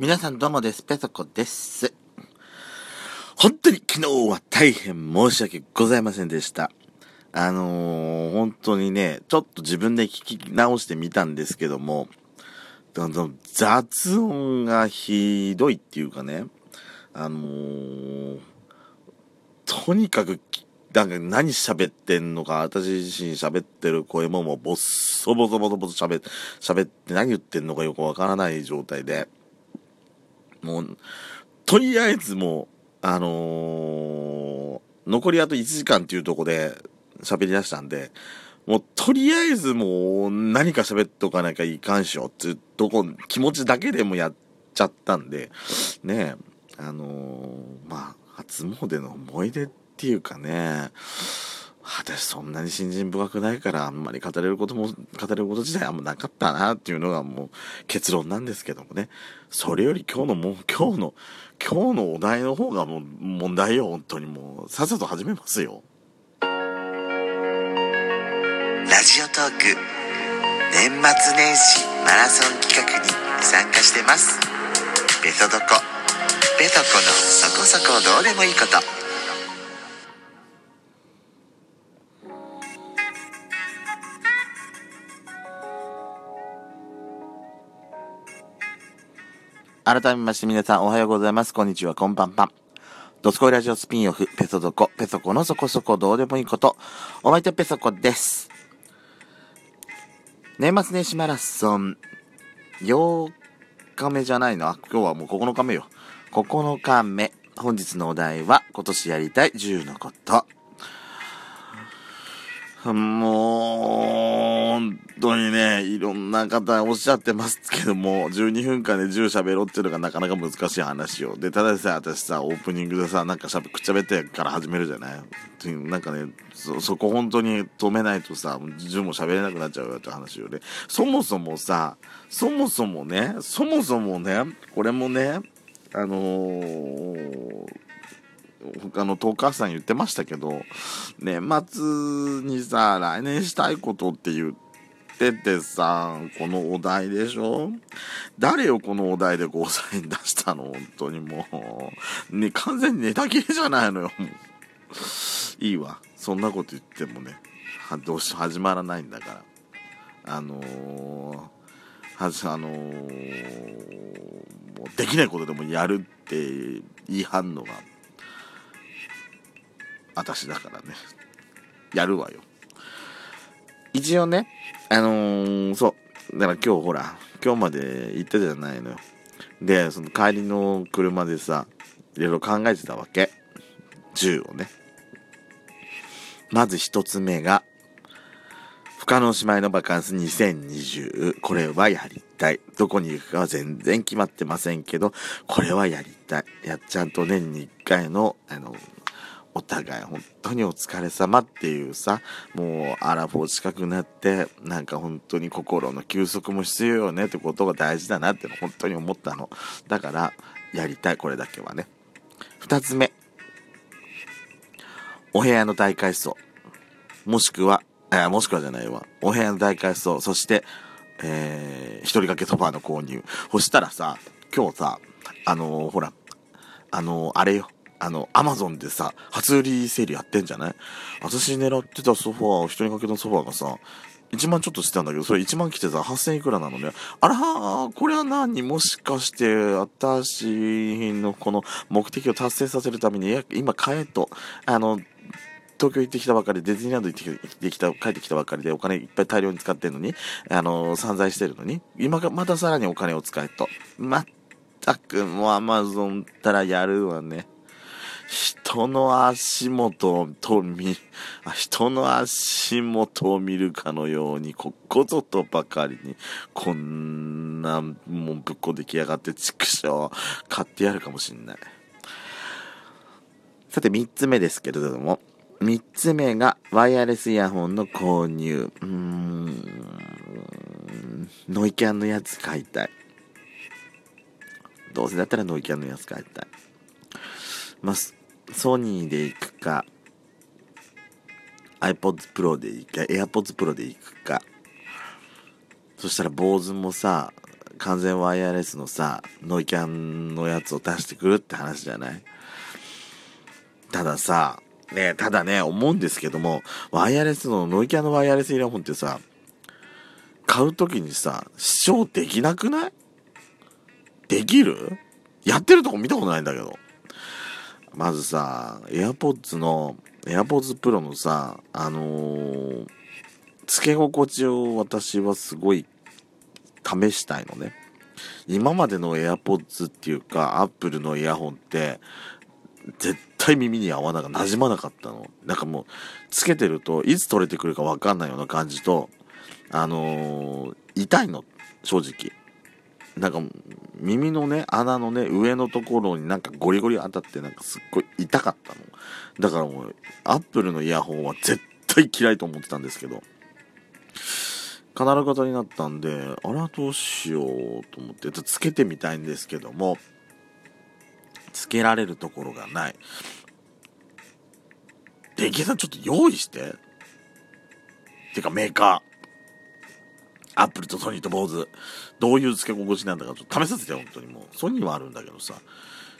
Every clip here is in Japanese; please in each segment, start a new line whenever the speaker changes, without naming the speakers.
皆さんどうもです。ペソコです。本当に昨日は大変申し訳ございませんでした。あのー、本当にね、ちょっと自分で聞き直してみたんですけども、雑音がひどいっていうかね、あのー、とにかく、なんか何喋ってんのか、私自身喋ってる声ももうボッソボソボソボソ喋喋って何言ってんのかよくわからない状態で、もう、とりあえずもう、あのー残りあと1時間っていうとこで喋り出したんで、もうとりあえずもう何か喋っとかなきゃいかんしょっていうとこ、気持ちだけでもやっちゃったんで、ねえ、あのーまあ、初詣の思い出っていうかね、私そんなに信心深くないからあんまり語れることも、語れること自体あんまなかったなっていうのがもう結論なんですけどもね。それより今日のもう、今日の、今日のお題の方がもう問題よ、本当にもう。さっさと始めますよ。
ラジオトーク年末年始マラソン企画に参加してますベトドコベトコのそこそこどうでもいいこと
改めまして皆さんおはようございます。こんにちは、こんばんぱん。ドスコイラジオスピンオフ、ペソドコ、ペソコのそこそこどうでもいいこと。お相手ペソコです。年末年始マラソン、8日目じゃないの、今日はもう9日目よ。9日目。本日のお題は、今年やりたい10のこと。もう、本当にね、いろんな方おっしゃってますけども、12分間で10喋ろうっていうのがなかなか難しい話よ。で、ただでさえ私さ、オープニングでさ、なんかしゃべ、くっちゃべってから始めるじゃない？なんかね、そ、そこ本当に止めないとさ、10も喋れなくなっちゃうよって話よね。そもそもさ、そもそもね、そもそもね、これもね、あのー、他のトーカーさん言ってましたけど、年末にさ、来年したいことって言っててさん、このお題でしょ？誰よこのお題でゴーサイン出したの？本当にもう。ね、完全にネタ切れじゃないのよ。いいわ。そんなこと言ってもね、はどうし始まらないんだから。あのー、はじ、あのー、もうできないことでもやるって言い張んのが私だからねやるわよ一応ねあのー、そうだから今日ほら今日まで行ったじゃないのよでその帰りの車でさいろいろ考えてたわけ銃をねまず一つ目が不可能姉妹のバカンス2020。これはやりたい。どこに行くかは全然決まってませんけど、これはやりたい。やちゃんと年に1回の、あの、お互い本当にお疲れ様っていうさ、もうアラフォー近くなって、なんか本当に心の休息も必要よねってことが大事だなっての本当に思ったの。だから、やりたい、これだけはね。二つ目。お部屋の大改装。もしくは、えもしくはじゃないわ。お部屋の大改装。そして、えー、一人掛けソファーの購入。そしたらさ、今日さ、あのーほら、あのーあれよ。あの、アマゾンでさ、初売りセールやってんじゃない？私狙ってたソファー、一人掛けのソファーがさ、1万ちょっとしてたんだけど、それ1万来てさ、8000いくらなのね。あらー、これは何？もしかして、私のこの目的を達成させるために、いや今買えと、あの、東京行ってきたばかり、ディズニーランド行ってきた、帰ってきたばかりでお金いっぱい大量に使ってんのに、あの、散財してるのに、今がまたさらにお金を使えと。まったく、もうアマゾンったらやるわね。人の足元と見、あ人の足元を見るかのように、ここぞとばかりに、こんな、もうぶっこ出来上がって、畜生、買ってやるかもしんない。さて、三つ目ですけれども、三つ目が、ワイヤレスイヤホンの購入。うーん、ノイキャンのやつ買いたい。どうせだったらノイキャンのやつ買いたい。まあ、ソニーで行くか、iPods Pro で行くか、AirPods Pro で行くか。そしたら坊主もさ、完全ワイヤレスのさ、ノイキャンのやつを出してくるって話じゃない？たださ、ねただね、思うんですけども、ワイヤレスの、ノイキャンのワイヤレスイヤホンってさ、買うときにさ、視聴できなくない？できる？やってるとこ見たことないんだけど。まずさ、AirPods の、AirPods Pro のさ、あのー、付け心地を私はすごい試したいのね。今までの AirPods っていうか、Apple のイヤホンって、絶対耳に合わなかった、馴染まなかったの。なんかもう、つけてると、いつ取れてくるかわかんないような感じと、あのー、痛いの、正直。なんか、耳のね、穴のね、上のところになんかゴリゴリ当たって、なんかすっごい痛かったの。だからもう、アップルのイヤホンは絶対嫌いと思ってたんですけど、カナル型になったんで、あら、どうしようと思って、つけてみたいんですけども、つけられるところがない。できさんちょっと用意して。てかメーカー。アップルとソニーと坊主。どういう付け心地なんだかちょっと試させて本当にもう。ソニーはあるんだけどさ。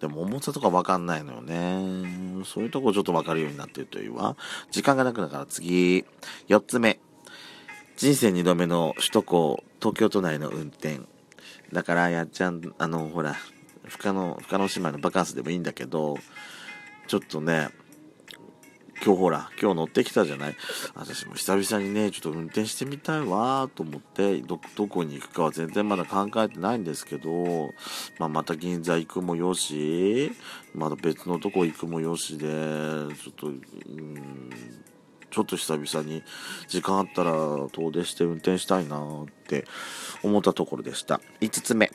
でも重さとかわかんないのよね。そういうとこちょっとわかるようになってるというわ。時間がなくなから次。4つ目。人生2度目の首都高、東京都内の運転。だから、やっちゃん、あの、ほら、深野、深野姉妹のバカンスでもいいんだけど、ちょっとね、今日ほら、今日乗ってきたじゃない？私も久々にね、ちょっと運転してみたいわと思って、ど、どこに行くかは全然まだ考えてないんですけど、まあ、また銀座行くもよし、まだ別のとこ行くもよしで、ちょっと、うんちょっと久々に時間あったら遠出して運転したいなって思ったところでした。5つ目。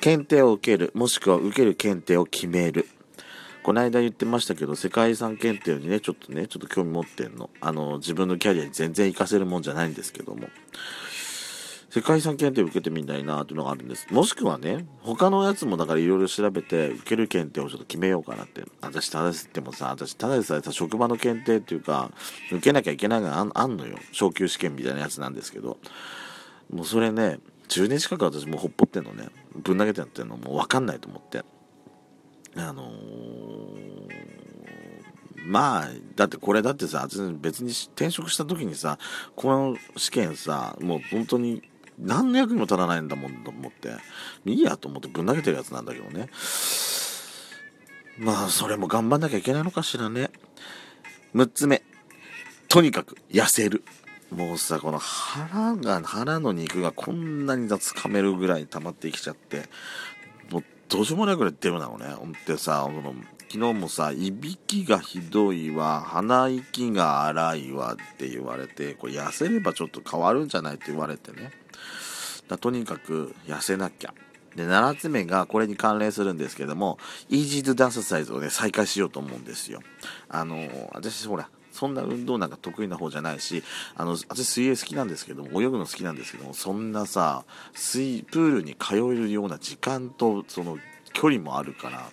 検定を受ける、もしくは受ける検定を決める。この間言ってましたけど、世界遺産検定にね、ちょっとね、ちょっと興味持ってんの。あの、自分のキャリアに全然活かせるもんじゃないんですけども。世界遺産検定受けてみたいなっていうのがあるんです。もしくはね、他のやつもだからいろいろ調べて、受ける検定をちょっと決めようかなって。私、ただでもさ、私、ただでさえさ、職場の検定っていうか、受けなきゃいけないのがああんのよ。昇級試験みたいなやつなんですけど。もうそれね、10年近く私もうほっぽってんのね。ぶん投げてやってんのもうわかんないと思って。あのー、まあ、だってこれだってさ、別に転職した時にさ、この試験さ、もう本当に何の役にも立たないんだもんと思って、いいやと思ってぶん投げてるやつなんだけどね。まあ、それも頑張んなきゃいけないのかしらね。6つ目。とにかく痩せる。もうさ、この腹が、腹の肉がこんなにつかめるぐらい溜まってきちゃって、どうしようもないぐらい出るなのね。ほんってさ、昨日もさ、いびきがひどいわ、鼻息が荒いわって言われて、これ痩せればちょっと変わるんじゃないって言われてね。だとにかく痩せなきゃ。で、7つ目がこれに関連するんですけども、イージードダンスサイズをね、再開しようと思うんですよ。あのー、私ほら、そんな運動なんか得意な方じゃないし、あの、私水泳好きなんですけども、泳ぐの好きなんですけども、そんなさ、水、プールに通えるような時間と、その、距離もあるから、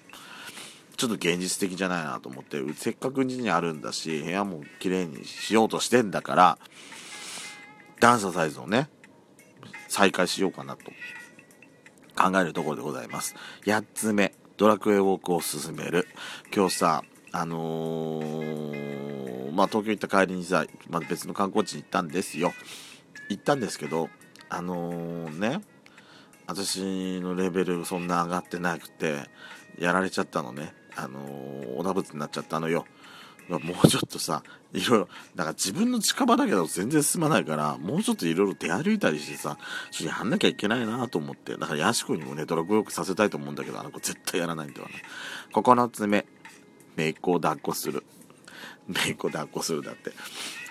ちょっと現実的じゃないなと思って、せっかく家にあるんだし、部屋も綺麗にしようとしてんだから、ダンスサイズをね、再開しようかなと考えるところでございます。8つ目、ドラクエウォークを進める。今日さ、あのー、まあ、東京行った帰りにさ、まあ、別の観光地に行ったんですよ。行ったんですけど、あのー、ね、私のレベルそんな上がってなくて、やられちゃったのね。あのー、おだぶつになっちゃったのよ。もうちょっとさ、いろいろ、だから自分の近場だけど全然進まないから、もうちょっといろいろ出歩いたりしてさ、ちょっとやんなきゃいけないなと思って、だからヤシコにもね、ドラゴンよくさせたいと思うんだけど、あの子絶対やらないんだよね。9つ目、姪っ子を抱っこする。姪っ子抱っこするだって。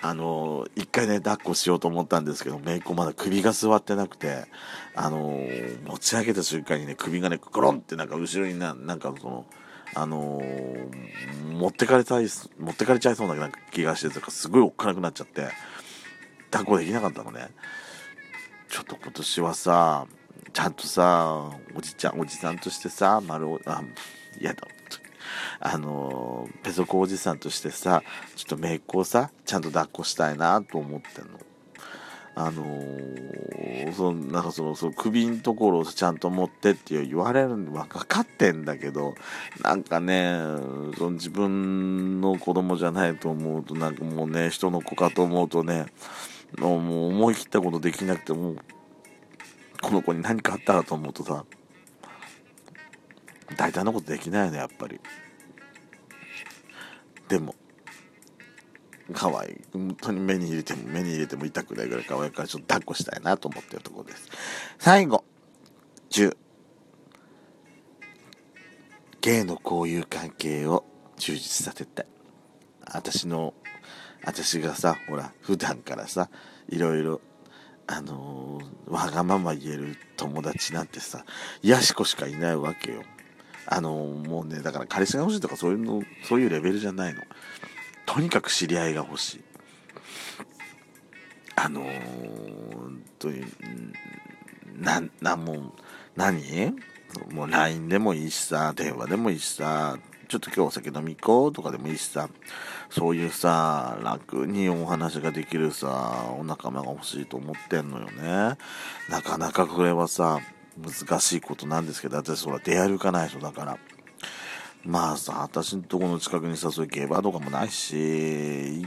あの、一回ね、抱っこしようと思ったんですけど、姪っ子まだ首が座ってなくて、あの、持ち上げた瞬間にね、首がね、コロンってなんか後ろにな、なんかその、あの、持ってかれたい、持ってかれちゃいそうな気がしてとか、すごいおっかなくなっちゃって、抱っこできなかったのね。ちょっと今年はさ、ちゃんとさ、おじちゃん、おじさんとしてさ、丸お、あ、嫌だ。あの、ペソコおじさんとしてさ、ちょっと姪っ子をさ、ちゃんと抱っこしたいなと思ってんの。あのー、そのなんかそのその首のところをちゃんと持ってって言われるのは分かってんだけどなんかねその自分の子供じゃないと思うとなんかもうね人の子かと思うとねもう思い切ったことできなくてもこの子に何かあったらと思うとさ大体のことできないよねやっぱりでも。可愛い。本当に目に入れても目に入れても痛くないぐらい可愛いからちょっと抱っこしたいなと思ってるところです。最後。10芸の交友関係を充実させたい私の私がさほら普段からさいろいろあのー、わがまま言える友達なんてさやしこしかいないわけよ。あの、もうねだから彼氏が欲しいとかそういうのそういうレベルじゃないの。とにかく知り合いが欲しい。あのー、本当にななもう何？もう LINE でもいいしさ電話でもいいしさちょっと今日お酒飲み行こうとかでもいいしさ、そういうさ、楽にお話ができるさ、お仲間が欲しいと思ってんのよね。なかなかこれはさ、難しいことなんですけど、私ほら出歩かない人だから。まあさ、私のとこの近くにさ、そういうゲバーとかもないし、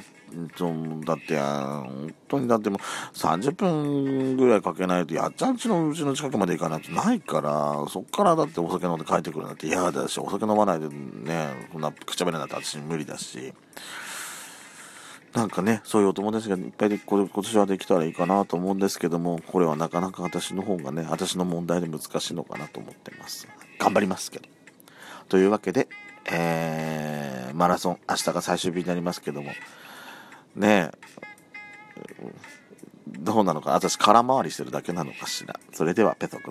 だって、本当にだってもう30分ぐらいかけないと、やっちゃんちのうちの近くまで行かないとないから、そっからだってお酒飲んで帰ってくるなんて嫌だし、お酒飲まないでね、こんなくちゃべれなんて私無理だし、なんかね、そういうお友達がいっぱいで今年はできたらいいかなと思うんですけども、これはなかなか私の方がね、私の問題で難しいのかなと思ってます。頑張りますけど。というわけで、えー、マラソン、明日が最終日になりますけども、ねえ、どうなのか、私空回りしてるだけなのかしら。それでは、ペトコです。